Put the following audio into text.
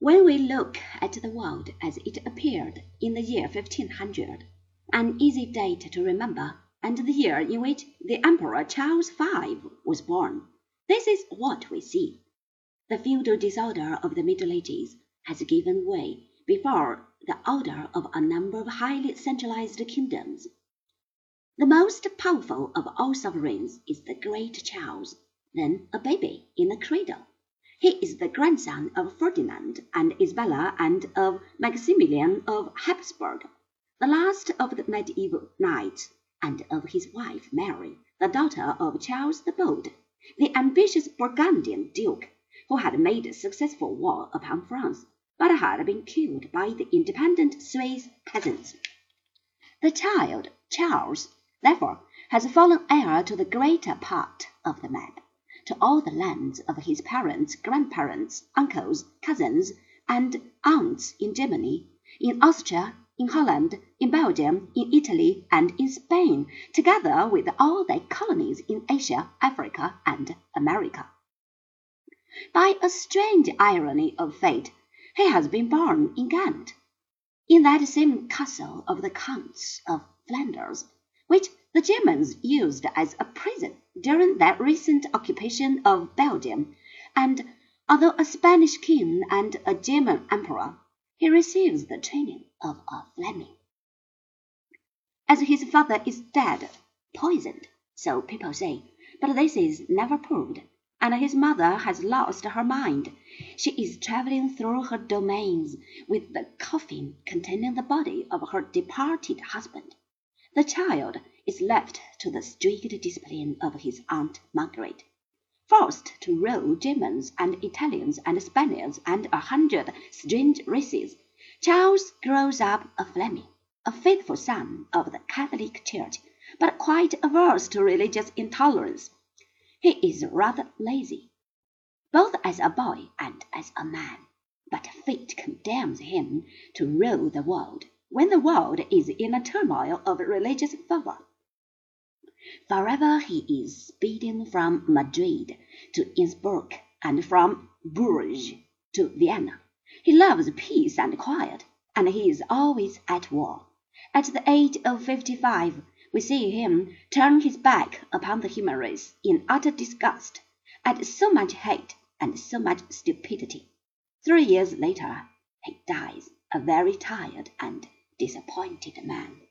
When we look at the world as it appeared in the year 1500, an easy date to remember, and the year in which the Emperor Charles V was born, this is what we see. The feudal disorder of the Middle Ages has given way before the order of a number of highly centralized kingdoms. The most powerful of all sovereigns is the great Charles, then a baby in a cradle. He is the grandson of Ferdinand and Isabella and of Maximilian of Habsburg, the last of the medieval knights, and of his wife Mary, the daughter of Charles the Bold, the ambitious Burgundian duke, who had made a successful war upon France, but had been killed by the independent Swiss peasants. The child, Charles, therefore, has fallen heir to the greater part of the map, to all the lands of his parents, grandparents, uncles, cousins, and aunts in Germany, in Austria, in Holland, in Belgium, in Italy, and in Spain, together with all their colonies in Asia, Africa, and America. By a strange irony of fate, he has been born in Ghent, in that same castle of the Counts of Flanders, which the Germans used as a prison during their recent occupation of Belgium, and although a Spanish king and a German emperor, he receives the training of a Fleming. As his father is dead, poisoned, so people say, but this is never proved, and his mother has lost her mind. She is traveling through her domains with the coffin containing the body of her departed husband. The child is left to the strict discipline of his Aunt Margaret forced to rule Germans and Italians and Spaniards and a hundred strange races, Charles grows up a Fleming, a faithful son of the Catholic Church, but quite averse to religious intolerance. He is rather lazy, both as a boy and as a man, but fate condemns him to rule the world when the world is in a turmoil of religious fervor. Forever he is speeding from Madrid to Innsbruck and from Bruges to Vienna. He loves peace and quiet, and he is always at war. At the age of fifty five we see him turn his back upon the human race in utter disgust at so much hate and so much stupidity. Three years later he dies, a very tired and disappointed man.